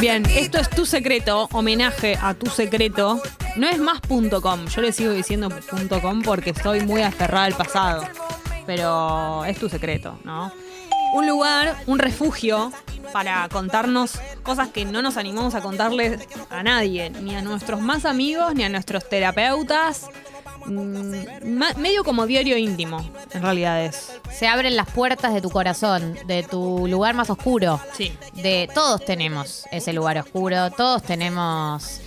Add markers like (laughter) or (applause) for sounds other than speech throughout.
Bien, esto es tu secreto, homenaje a tu secreto. No es más .com, yo le sigo diciendo .com porque estoy muy aferrada al pasado. Pero es tu secreto, ¿no? Un lugar, un refugio para contarnos cosas que no nos animamos a contarles a nadie, ni a nuestros más amigos, ni a nuestros terapeutas. Medio como diario íntimo, en realidad es. Se abren las puertas de tu corazón, de tu lugar más oscuro. Sí. De todos tenemos ese lugar oscuro, todos tenemos.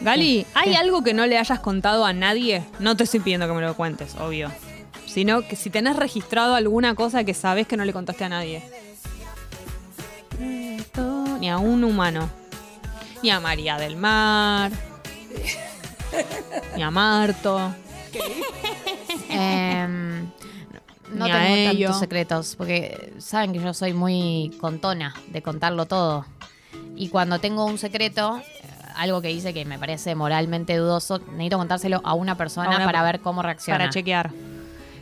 Gali, ¿hay algo que no le hayas contado a nadie? No te estoy pidiendo que me lo cuentes, obvio. Sino que si tenés registrado alguna cosa que sabés que no le contaste a nadie. Ni a un humano. Ni a María del Mar. Ni a Marto. Em, no Ni a tengo ello. tantos secretos, porque saben que yo soy muy contona de contarlo todo. Y cuando tengo un secreto, eh, algo que dice que me parece moralmente dudoso, necesito contárselo a una persona A una para ver cómo reacciona. Para chequear.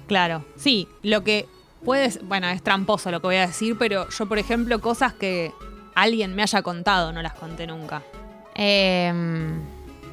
Claro. Sí, lo que puedes. Bueno, es tramposo lo que voy a decir, pero yo, por ejemplo, cosas que alguien me haya contado, no las conté nunca. Em,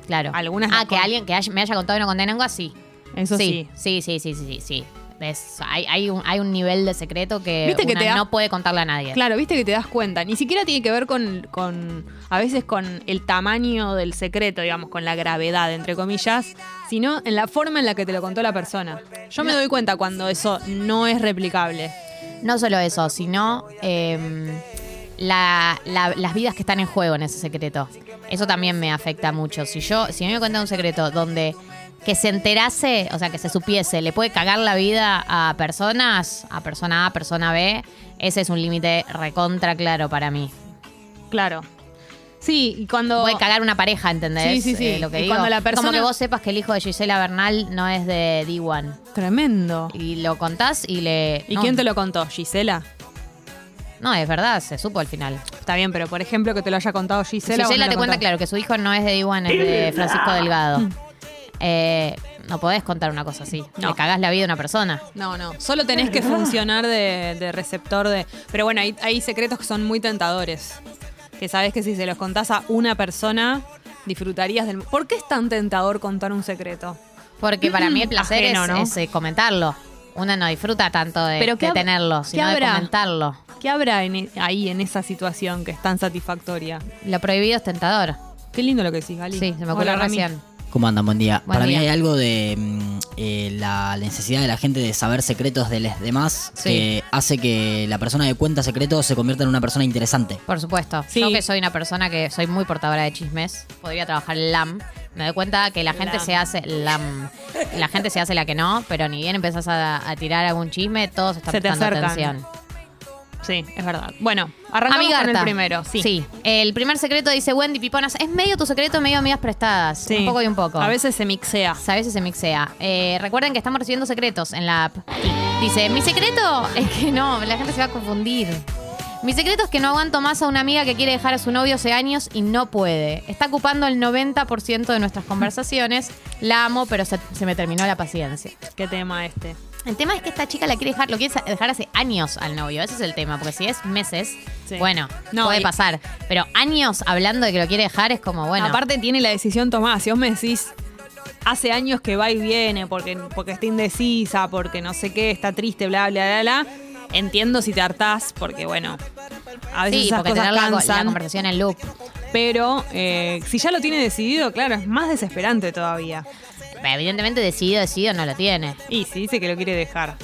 claro. Algunas Ah, las que con- alguien que haya- me haya contado y no conté nunca, sí. Eso sí. Sí, sí, sí, sí, sí, sí. Es- hay, hay, un, hay un nivel de secreto que, ¿Viste que una te da- no puede contarle a nadie. Claro, viste que te das cuenta. Ni siquiera tiene que ver con, con, a veces con el tamaño del secreto, digamos, con la gravedad, entre comillas, sino en la forma en la que te lo contó la persona. Yo me doy cuenta cuando eso no es replicable. No solo eso, sino em, la- la- las vidas que están en juego en ese secreto. Eso también me afecta mucho. Si yo, si a mí me cuentan un secreto donde que se enterase, o sea, que se supiese, le puede cagar la vida a personas, a persona A, persona B, ese es un límite recontra claro para mí. Claro. Sí, y cuando... Puede cagar una pareja, ¿entendés? Sí, sí, sí. Eh, lo que Y digo. cuando la Como persona- que vos sepas que el hijo de Gisela Bernal no es de D1. Tremendo. Y lo contás y le... ¿Y no, quién te lo contó? ¿Gisela? No, es verdad, se supo al final. Está bien, pero por ejemplo que te lo haya contado Gisela. Gisela, te lo cuenta claro que su hijo no es de D1, es de (laughs) Francisco Delgado. Eh, no podés contar una cosa así. No. Le cagás la vida a una persona. No, no. Solo tenés que (laughs) funcionar de, de receptor de. Pero bueno, hay, hay secretos que son muy tentadores. Que sabes que si se los contás a una persona, disfrutarías del. ¿Por qué es tan tentador contar un secreto? Porque para mí el placer Ajeno, es, ¿no? es, eh, comentarlo. Uno no disfruta tanto de, Pero ¿qué de hab- tenerlo, qué sino de comentarlo. ¿Qué habrá en e- ahí en esa situación que es tan satisfactoria? Lo prohibido es tentador. Qué lindo lo que decís, Gali. Sí, se me ocurrió Hola, Rami. recién. ¿Cómo andan? Buen día. Buen Para día. mí hay algo de mm, eh, la necesidad de la gente de saber secretos de los demás Sí. que hace que la persona que cuenta secretos se convierta en una persona interesante. Por supuesto. Sí. Yo que soy una persona que soy muy portadora de chismes, podría trabajar en LAM. Me doy cuenta que la gente se hace LAM. La gente se hace la que no, pero ni bien empezás a, a tirar algún chisme, todos están Se prestando acercan. atención. Sí, es verdad. Bueno, arrancamos Amigarta. con el primero. Sí. El primer secreto dice Wendy Piponas. Es medio tu secreto, medio amigas prestadas. Sí. Un poco y un poco. A veces se mixea. A veces se mixea. Eh, recuerden que estamos recibiendo secretos en la app. Dice, mi secreto es que no, la gente se va a confundir. Mi secreto es que no aguanto más a una amiga que quiere dejar a su novio hace años y no puede. Está ocupando el 90% de nuestras conversaciones. La amo, pero se, se me terminó la paciencia. ¿Qué tema este? El tema es que esta chica la quiere dejar, lo quiere dejar hace años al novio. Ese es el tema, porque si es meses, Sí. bueno, No, puede y- pasar. Pero años hablando de que lo quiere dejar es como, bueno. Aparte tiene la decisión tomada. Si vos me decís hace años que va y viene porque, porque está indecisa, porque no sé qué, está triste, bla, bla, bla, bla. Entiendo si te hartás, porque bueno, a veces sí, esas porque cosas tener la, la conversación en loop. pero eh, si ya lo tiene decidido, claro, es más desesperante todavía. Evidentemente decidido, decidido no lo tiene. Y si dice que lo quiere dejar.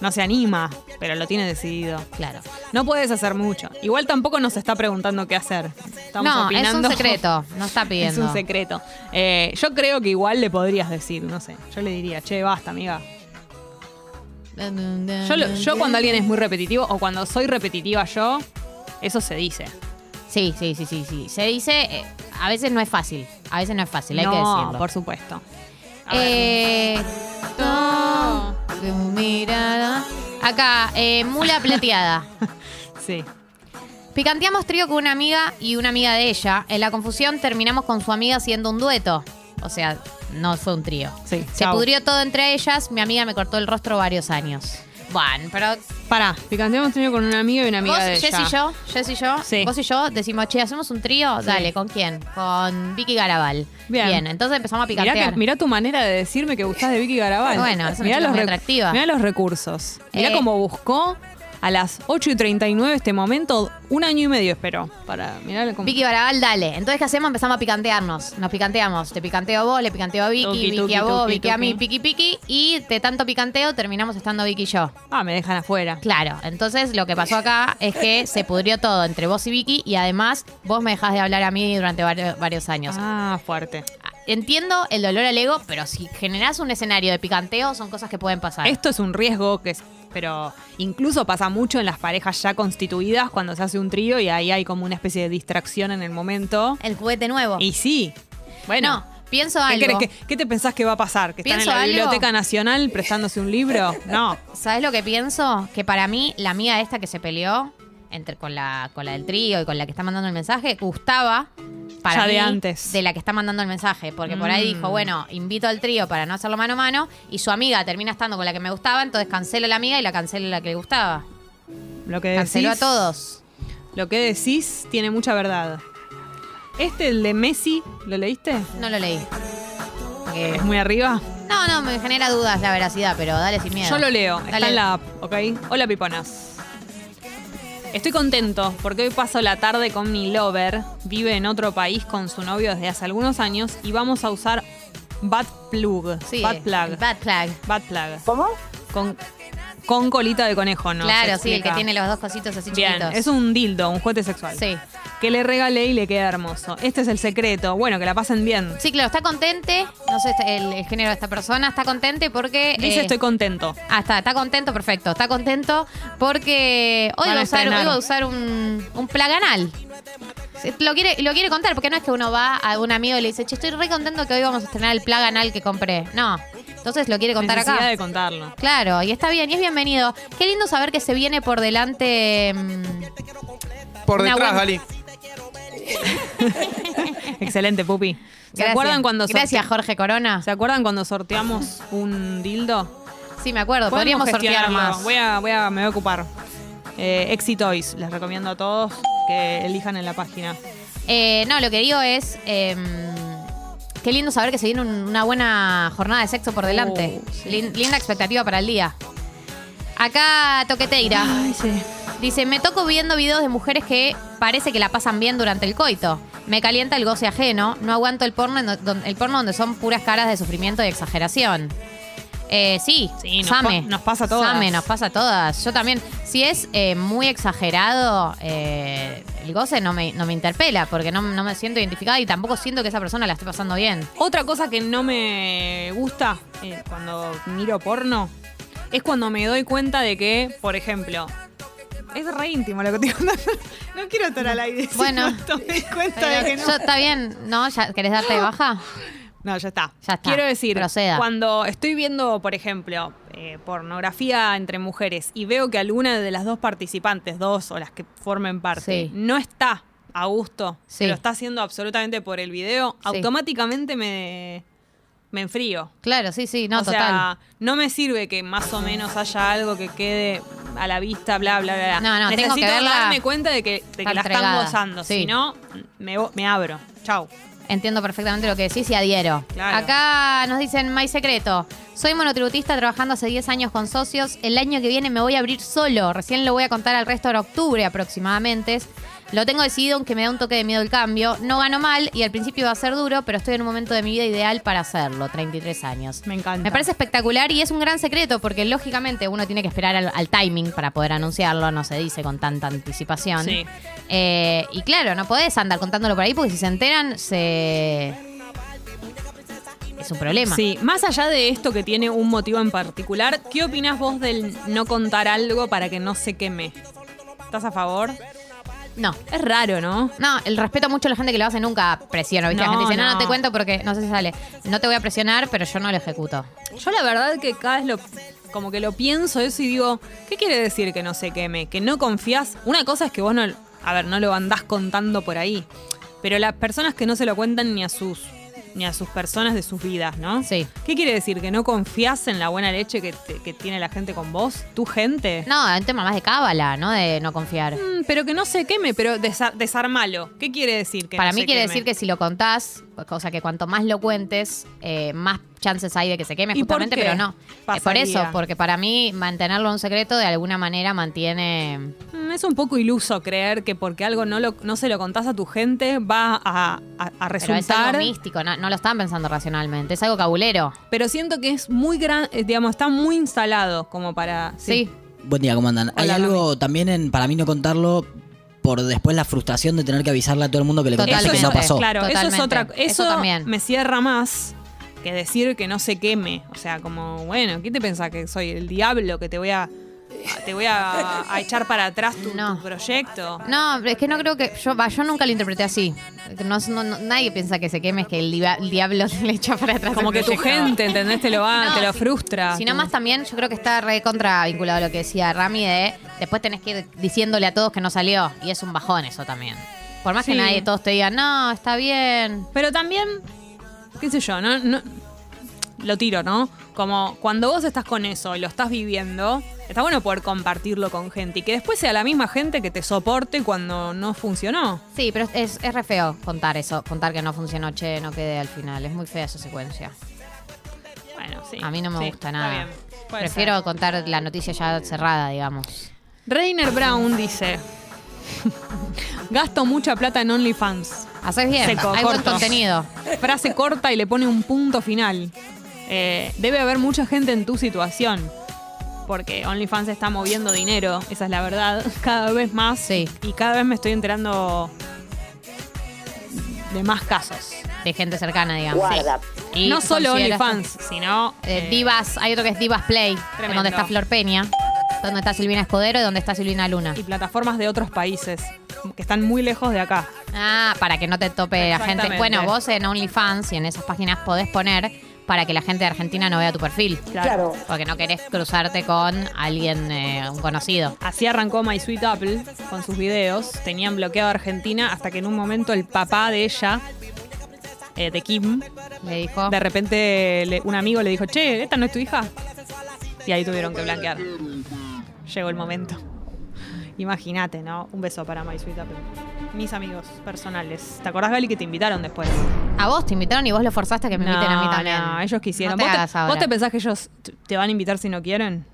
No se anima, pero lo tiene decidido. Claro. No puedes hacer mucho. Igual tampoco nos está preguntando qué hacer. Estamos no, opinando. es un secreto. (laughs) No está Es pidiendo. un secreto. Eh, yo creo que igual le podrías decir, no sé. Yo le diría, che, basta, amiga. Yo, lo- yo cuando alguien es muy repetitivo o cuando soy repetitiva yo, eso se dice. Sí, sí, sí, sí, sí. Se dice, eh, a veces no es fácil. A veces no es fácil, hay no, que decirlo. por supuesto. A ver. Eh, no, tu mirada. Acá, eh, mula plateada. (laughs) Sí. Picanteamos trío con una amiga y una amiga de ella. En la confusión terminamos con su amiga haciendo un dueto. O sea, no fue un trío. Sí, Se chau. pudrió todo entre ellas. Mi amiga me cortó el rostro varios años. Bueno, pero Pará, picanteamos hemos tenido con una amiga y una amiga Vos, de Jess ella. y yo, Jess y yo, Sí. vos y yo decimos, che, ¿hacemos un trío? Sí. Dale, ¿con quién? Con Vicky Garabal. Bien. entonces empezamos a Mirá, picantear. que- mirá tu manera de decirme que gustás de Vicky Garabal. Bueno, es una mirá chica muy atractiva. Mirá los recursos. Mirá Eh. cómo buscó a las 8 y 39 este momento. Un año y medio esperó. Para mirá cómo. Vicky Garabal, dale. Entonces, ¿qué hacemos? Empezamos a picantearnos. Nos picanteamos. Te picanteo a vos, le picanteo a Vicky, Tuki, Vicky tuki, a vos, tuki, Vicky a mí, piqui piqui. Y de tanto picanteo terminamos estando Vicky y yo. Ah, me dejan afuera. Claro, entonces lo que pasó acá es que se pudrió todo entre vos y Vicky y además vos me dejás de hablar a mí durante varios, varios años. Ah, fuerte. Entiendo el dolor al ego, pero si generás un escenario de picanteo son cosas que pueden pasar. Esto es un riesgo que es, pero incluso pasa mucho en las parejas ya constituidas cuando se hace un trío y ahí hay como una especie de distracción en el momento. El juguete nuevo. Y sí. Bueno. no, pienso ¿Qué, algo. que- qué te pensás que va a pasar? ¿Que están en la algo. Biblioteca Nacional prestándose un libro? (laughs) No. ¿Sabes lo que pienso? Que para mí, la amiga esta que se peleó entre, con, la, con la del trío y con la que está mandando el mensaje, gustaba para Ya de antes. de la que está mandando el mensaje. Porque por ahí Mm. dijo, bueno, invito al trío para no hacerlo mano a mano. Y su amiga termina estando con la que me gustaba, entonces cancelo a la amiga y la cancelo a la que le gustaba. Lo que decís, a todos. Lo que decís tiene mucha verdad. Este, el de Messi, ¿lo leíste? No lo leí. ¿Es muy arriba? No, no, me genera dudas la veracidad, pero dale sin miedo. Yo lo leo, está en la app, ¿ok? Hola, piponas. Estoy contento porque hoy paso la tarde con mi lover. Vive en otro país con su novio desde hace algunos años y vamos a usar Bad Plug. Sí, Bad Plug. Bad plug. Bad Plug. ¿Cómo? Con, con colita de conejo, ¿no? claro, sí, el que tiene los dos cositos así Bien, chiquitos. es un dildo, un juguete sexual. Sí. Que le regalé y le queda hermoso. Este es el secreto. Bueno, que la pasen bien. Sí, claro, está contente. No sé este- el, el género de esta persona. Está contente porque. Dice eh, estoy contento. Ah, está, está contento, perfecto. Está contento porque hoy va a usar, hoy va a usar un, un plaganal. Lo quiere, lo quiere contar, porque no es que uno va a un amigo y le dice, che, estoy re contento que hoy vamos a estrenar el plaganal que compré. No. Entonces lo quiere contar Necesidad acá. de contarlo. Claro, y está bien, y es bienvenido. Qué lindo saber que se viene por delante. mm, Por Una detrás, buena- Gali. (laughs) Excelente, Pupi. ¿Se gracias. acuerdan cuando Gracias, sorte- Jorge Corona. ¿Se acuerdan cuando sorteamos un dildo? Sí, me acuerdo. Podríamos sortear gestionarlo. más. Voy a, voy a, me voy a ocupar. Eh, Exitoys, les recomiendo a todos que elijan en la página. Eh, no, lo que digo es. eh, qué lindo saber que se viene un- una buena jornada de sexo por delante. Lin- linda expectativa para el día. Acá Toqueteira sí. dice: Me toco viendo videos de mujeres que parece que la pasan bien durante el coito. Me calienta el goce ajeno. No aguanto el porno, en do- don- el porno donde son puras caras de sufrimiento y exageración. Eh, sí, Sí, nos Same. pa- nos pasa a todas. Same, nos pasa a todas. Yo también. Si es eh, muy exagerado, eh, el goce no me, no me interpela porque no, no me siento identificada y tampoco siento que esa persona la esté pasando bien. Otra cosa que no me gusta eh, cuando miro porno es cuando me doy cuenta de que, por ejemplo, es re íntimo lo que estoy (laughs) contando. No quiero estar al aire. Bueno. me di cuenta de que no. Yo, está bien, ¿no? ¿Ya ¿Querés darte de baja? (laughs) No, ya está. Ya está. Quiero decir, Proceda. cuando estoy viendo, por ejemplo, eh, pornografía entre mujeres y veo que alguna de las dos participantes, dos o las que formen parte, Sí. no está a gusto, Sí. lo está haciendo absolutamente por el video, Sí. automáticamente me, me enfrío. Claro, sí, sí, no, o total. sea, no me sirve que más o menos haya algo que quede a la vista, bla, bla, bla. No, no, tengo Necesito que verla- darme cuenta de que, de que la están gozando. Si no, me, me abro. Chau. Entiendo perfectamente lo que decís y adhiero. Claro. Acá nos dicen, My Secreto. Soy monotributista trabajando hace 10 años con socios. El año que viene me voy a abrir solo. Recién lo voy a contar al resto de octubre aproximadamente. Lo tengo decidido, aunque me da un toque de miedo el cambio. No gano mal y al principio va a ser duro, pero estoy en un momento de mi vida ideal para hacerlo. 33 años. Me encanta. Me parece espectacular y es un gran secreto porque lógicamente uno tiene que esperar al, al timing para poder anunciarlo, no se dice con tanta anticipación. Sí. Eh, y claro, no podés andar contándolo por ahí porque si se enteran, se. Es un problema. Sí, más allá de esto que tiene un motivo en particular, ¿qué opinas vos del no contar algo para que no se queme? ¿Estás a favor? No. Es raro, ¿no? No, el respeto mucho a la gente que lo hace nunca presiono. ¿viste? la No, gente dice, no, no no. te cuento porque no sé si sale. No te voy a presionar, pero yo no lo ejecuto. Yo la verdad que cada vez lo como que lo pienso eso y digo, ¿qué quiere decir que no se queme? Que no confías. Una cosa es que vos no, a ver, no lo andás contando por ahí, pero las personas que no se lo cuentan ni a sus ni a sus personas de sus vidas, ¿no? Sí. ¿Qué quiere decir? ¿Que no confías en la buena leche que, te- que tiene la gente con vos? ¿Tu gente? No, es un tema más de cábala, ¿no? De no confiar. Mm, pero que no se queme, pero desa- desarmalo. ¿Qué quiere decir? Que Para no mí se quiere queme? decir que si lo contás, o sea, que cuanto más lo cuentes, eh, más chances hay de que se queme, ¿Y por justamente, qué pero no. Eh, por pasaría? eso, porque para mí mantenerlo en secreto de alguna manera mantiene... Mm, Es un poco iluso creer que porque algo no, lo, no se lo contás a tu gente va a, a- a Pero es resultar. algo místico, no, no lo están pensando racionalmente, es algo cabulero. Pero siento que es muy gran, eh, digamos, está muy instalado como para. Sí. Buen día, ¿cómo andan? Hay Hola, algo también en, para mí no contarlo por después la frustración de tener que avisarle a todo el mundo que le contaste que Totalmente. no pasó. Claro, eso es Totalmente. otra. Eso Eso, también. me cierra más que decir que no se queme. O sea, como, bueno, ¿qué te pensás que soy el diablo que te voy a. Te voy a, a echar para atrás tu, No. tu proyecto. No, es que no creo que. Yo, yo nunca lo interpreté así. No, no- nadie piensa que se queme, es que el, diva- el diablo (laughs) le echa para atrás. Como que tu gente, ¿entendés? Te lo va, te lo si- frustra. Sino más también, yo creo que está re contra vinculado a lo que decía Rami de después tenés que ir diciéndole a todos que no salió. Y es un bajón eso también. Por más Sí. que nadie, todos te digan, no, está bien. Pero también, qué sé yo, ¿no? No- lo tiro, ¿no? Como cuando vos estás con eso y lo estás viviendo, está bueno poder compartirlo con gente y que después sea la misma gente que te soporte cuando no funcionó. Sí, pero es, es re feo contar eso, contar que no funcionó, che, no quedé al final. Es muy fea esa secuencia. Bueno, sí. A mí no me sí, gusta nada. Prefiero ser. contar la noticia ya cerrada, digamos. Rainer Brown dice: (laughs) Gasto mucha plata en OnlyFans. Haces bien, Seco, hay buen corto. contenido. Frase corta y le pone un punto final. Eh, debe haber mucha gente en tu situación. Porque OnlyFans está moviendo dinero, esa es la verdad, (laughs) cada vez más. Sí. Y cada vez me estoy enterando de más casos. De gente cercana, digamos. Guarda. Y no solo OnlyFans, sino. Eh, eh, Divas, hay otro que es Divas Play, Tremendo. donde está Flor Peña, donde está Silvina Escudero y donde está Silvina Luna. Y plataformas de otros países que están muy lejos de acá. Ah, para que no te tope la gente. Bueno, vos en OnlyFans y en esas páginas podés poner para que la gente de Argentina no vea tu perfil. Claro. Porque no querés cruzarte con alguien, eh, un conocido. Así arrancó My Sweet Apple con sus videos. Tenían bloqueado a Argentina hasta que en un momento el papá de ella, eh, de Kim, Le dijo. de repente le- un amigo le dijo, che, ¿esta no es tu hija? Y ahí tuvieron que blanquear. Llegó el momento. Imagínate, ¿no? Un beso para My Sweet Apple. Mis amigos personales. ¿Te acordás, Gali, que te invitaron después? A vos te invitaron y vos lo forzaste a que me inviten a mí también. No, ellos quisieron. No te ¿Vos, te, vos te pensás que ellos te van a invitar si no quieren?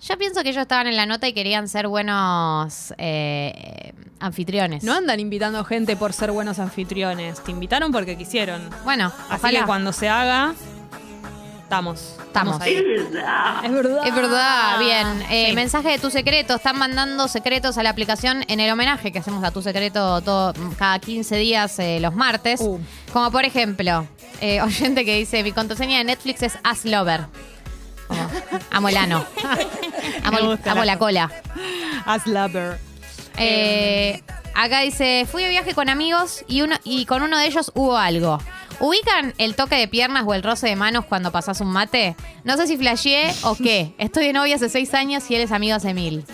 Yo pienso que ellos estaban en la nota y querían ser buenos eh, anfitriones. No andan invitando gente por ser buenos anfitriones. Te invitaron porque quisieron. Bueno, Así ojalá. que cuando se haga, estamos. Estamos. ahí. Es verdad. Es verdad, bien. Eh, Sí. Mensaje de tu secreto. Están mandando secretos a la aplicación en el homenaje que hacemos a tu secreto todo, cada 15 días eh, los martes. Uh. Como por ejemplo, eh, oyente que dice: Mi contraseña de Netflix es Aslover. Como, amo el ano. (laughs) amo Me el- gusta amo la- la cola. As lover. Eh, acá dice, fui de viaje con amigos y, uno, y con uno de ellos hubo algo. ¿Ubican el toque de piernas o el roce de manos cuando pasás un mate? No sé si flasheé o (laughs) qué. Estoy de novia hace seis años y él es amigo hace mil.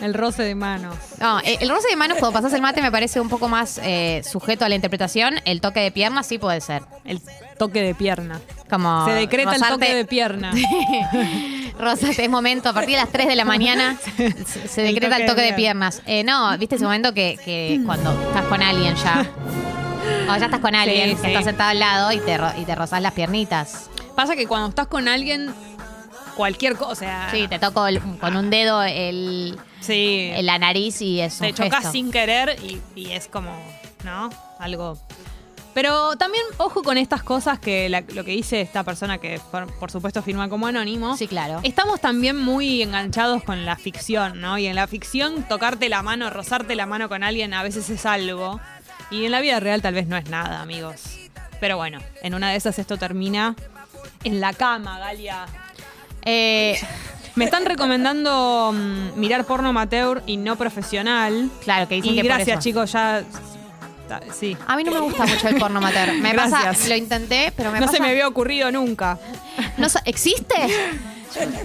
El roce de manos. No, el roce de manos cuando pasás el mate me parece un poco más eh, sujeto a la interpretación. El toque de piernas sí puede ser. El toque de pierna. Como Se decreta el toque de pierna. (laughs) Rosate, es momento, a partir de las 3 de la mañana se, decreta el toque toque de de piernas. Eh, no, viste ese momento que, que cuando estás con alguien ya. O ya estás con alguien, Sí, estás sentado al lado y te, y te rozás las piernitas. Pasa que cuando estás con alguien, cualquier cosa. O sea, Sí, te toco el- con un dedo el, sí. el- la nariz y es un te chocas gesto. sin querer y, y es como, ¿no? Algo. Pero también, ojo con estas cosas que la- lo que dice esta persona que por, por supuesto firma como anónimo. Sí, claro. Estamos también muy enganchados con la ficción, ¿no? Y en la ficción, tocarte la mano, rozarte la mano con alguien a veces es algo. Y en la vida real tal vez no es nada, amigos. Pero bueno, en una de esas esto termina en la cama, Galia. Eh, Me están recomendando mm, mirar porno amateur y no profesional. claro, que dicen Y que por gracias, eso. chicos, ya. Sí. A mí no me gusta mucho el porno mater. Me pasa, Gracias. lo intenté, pero me no pasa. se me había ocurrido nunca. No ¿Existe?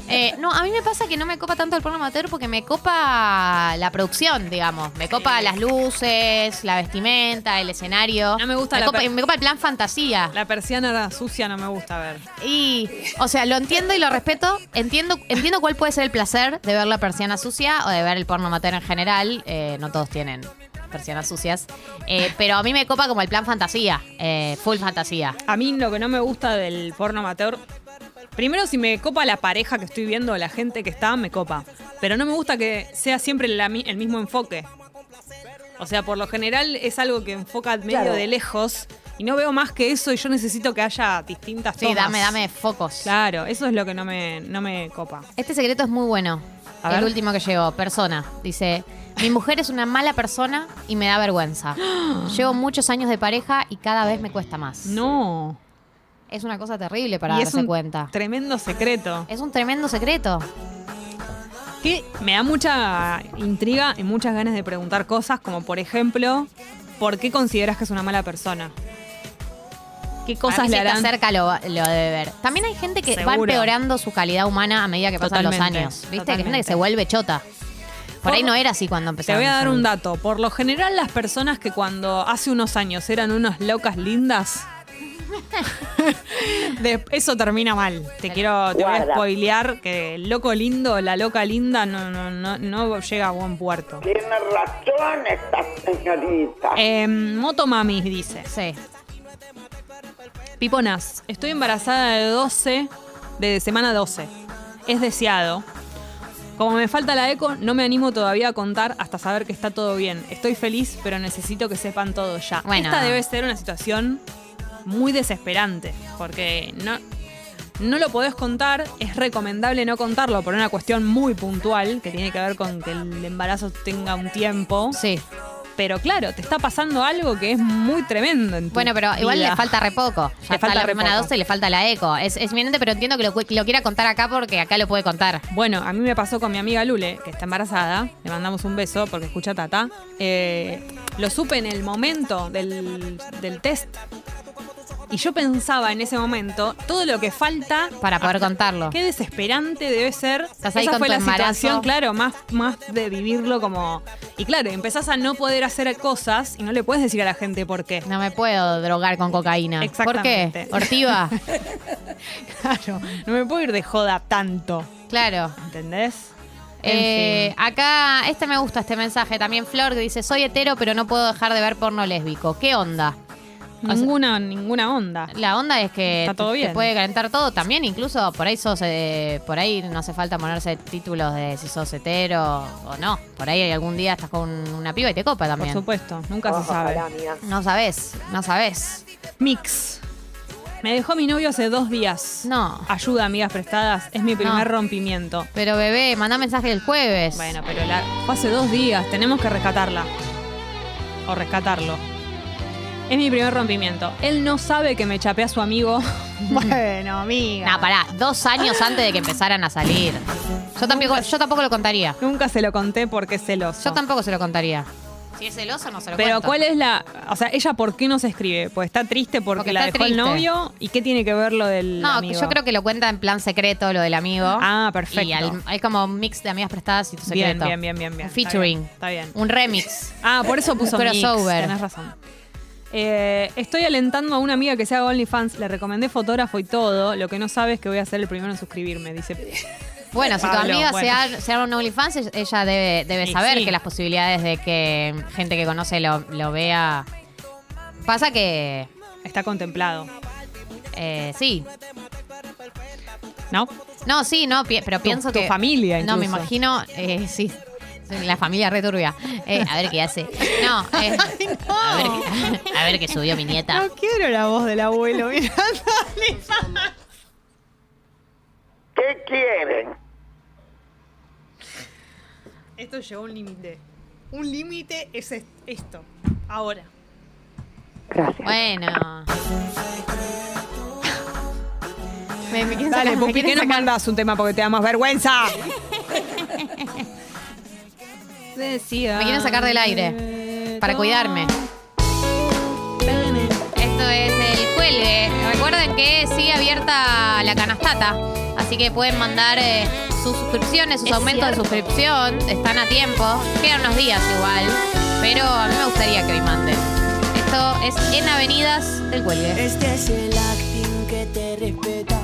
Eh, no, a mí me pasa que no me copa tanto el porno amateur porque me copa la producción, digamos. Me copa las luces, la vestimenta, el escenario. No me gusta me la copa, per- me copa el plan fantasía. La persiana sucia no me gusta ver. Y, o sea, lo entiendo y lo respeto. Entiendo, entiendo cuál puede ser el placer de ver la persiana sucia o de ver el porno amateur en general. Eh, no todos tienen persianas sucias. Eh, pero a mí me copa como el plan fantasía. eh, full fantasía. A mí lo que no me gusta del porno amateur, primero si me copa la pareja que estoy viendo, la gente que está, me copa. Pero no me gusta que sea siempre la el mismo enfoque. O sea, por lo general es algo que enfoca medio de lejos y no veo más que eso y yo necesito que haya distintas Sí, tomas. dame, dame focos. Claro, eso es lo que no me, no me copa. Este secreto es muy bueno. A el ver. último que llegó, persona. Dice, mi mujer es una mala persona y me da vergüenza. (gasps) Llevo muchos años de pareja y cada vez me cuesta más. No. Es una cosa terrible para y es darse un cuenta. tremendo secreto. Es un tremendo secreto. Que me da mucha intriga y muchas ganas de preguntar cosas, como por ejemplo, ¿por qué consideras que es una mala persona? ¿Qué cosas le harán? cerca lo, lo debe ver. También hay gente que va empeorando su calidad humana a medida que pasan los años. ¿Viste? Que hay gente que se vuelve chota. Por, Por- ahí no era así cuando Te empezaron. voy a dar un dato. Por lo general, las personas que cuando hace unos años eran unas locas lindas, (laughs) de- eso termina mal. Te quiero, te voy a Guarda. spoilear que el loco lindo, la loca linda, no, no, no, no llega a buen puerto. Tiene razón esta señorita. Eh, Motomami dice. Sí. Piponas, estoy embarazada de 12, de semana 12. Es deseado. Como me falta la eco, no me animo todavía a contar hasta saber que está todo bien. Estoy feliz, pero necesito que sepan todo ya. Bueno. Esta debe ser una situación muy desesperante, porque no, no lo podés contar. Es recomendable no contarlo por una cuestión muy puntual, que tiene que ver con que el embarazo tenga un tiempo. Sí. Pero claro, te está pasando algo que es muy tremendo en tu Bueno, pero igual vida. le falta re poco. Ya Le falta la semana poco. 12 y le falta la eco. Es, es evidente, pero entiendo que lo quiera contar acá porque acá lo puede contar. Bueno, a mí me pasó con mi amiga Lule, que está embarazada. Le mandamos un beso porque escucha Tata. Eh, lo supe en el momento del, del test. Y yo pensaba en ese momento todo lo que falta Para poder contarlo. Qué desesperante debe ser. Estás ahí Esa con fue tu la embarazo. situación, claro, más, más de vivirlo como. Y claro, empezás a no poder hacer cosas y no le puedes decir a la gente por qué. No me puedo drogar con cocaína. ¿Por Exactamente. qué? Ortiva. (laughs) Claro, no me puedo ir de joda tanto. claro. ¿Entendés? En Eh, acá, este me gusta, este mensaje. También Flor que dice, soy hetero, pero no puedo dejar de ver porno lésbico. ¿Qué onda? O sea- Ninguna, ninguna onda. La onda es que Está todo te- te bien. puede calentar todo también, incluso por ahí sos, eh, por ahí no hace falta ponerse títulos de si sos hetero o no. Por ahí algún día estás con una piba y te copa Por también. supuesto, nunca se sabe. Ojalá. No sabes, no sabes. Mix. Me dejó mi novio hace dos días. No. Ayuda, amigas prestadas. Es mi primer No. rompimiento. Pero bebé, mandá mensaje el jueves. Bueno, pero la, fue hace dos días. Tenemos que rescatarla. O rescatarlo. Es mi primer rompimiento. Él no sabe que me chapé a su amigo. (laughs) bueno, amiga. No, pará, dos años antes de que empezaran a salir. Yo tampoco, yo tampoco lo contaría. Nunca se lo conté porque es celoso. Yo tampoco se lo contaría. Si es celoso, no se lo Pero cuento. ¿cuál es la...? O sea, ¿ella por qué no se escribe? Pues está triste porque, Porque la está dejó el triste. novio. ¿Y qué tiene que ver lo del No, amigo? yo creo que lo cuenta en plan secreto, lo del amigo. Ah, perfecto. Y al- hay como un mix de amigas prestadas y tu Bien, secreto. bien, bien, bien, bien. Un featuring. Está bien. está bien. Un remix. Ah, por eso puso Un mix. crossover. Tenés razón. Eh, estoy alentando a una amiga que se haga OnlyFans. Le recomendé fotógrafo y todo. Lo que no sabe es que voy a ser el primero en suscribirme. Dice. Bueno, si tu Pablo, amiga bueno. se, ha- se haga un OnlyFans, ella debe, debe Sí, saber sí. que las posibilidades de que gente que conoce lo, lo vea. Pasa que. Está contemplado. eh, sí. ¿No? No, sí, no, pi- pero pienso tu que. familia, No, me incluso. imagino. eh, sí. La familia returbia. Eh, a ver qué hace. No, eh, (laughs) A, ver, a ver qué subió mi nieta. No quiero la voz del abuelo mirando. ¿Qué quieren? Esto llegó a un límite. Un límite es est- esto. Ahora. Gracias. Bueno. Me, Dale, Pupi, ¿qué nos mandas un tema porque te da más vergüenza? Decía. Me quieren sacar del aire para cuidarme. Esto es el cuelgue. Recuerden que sigue abierta la canastata. Así que pueden mandar eh, sus suscripciones, sus Es aumentos de suscripción. Están a tiempo. Quedan unos días igual. Pero a mí me gustaría que hoy manden. Esto es en Avenidas del Cuelgue. Este es el acting que te respeto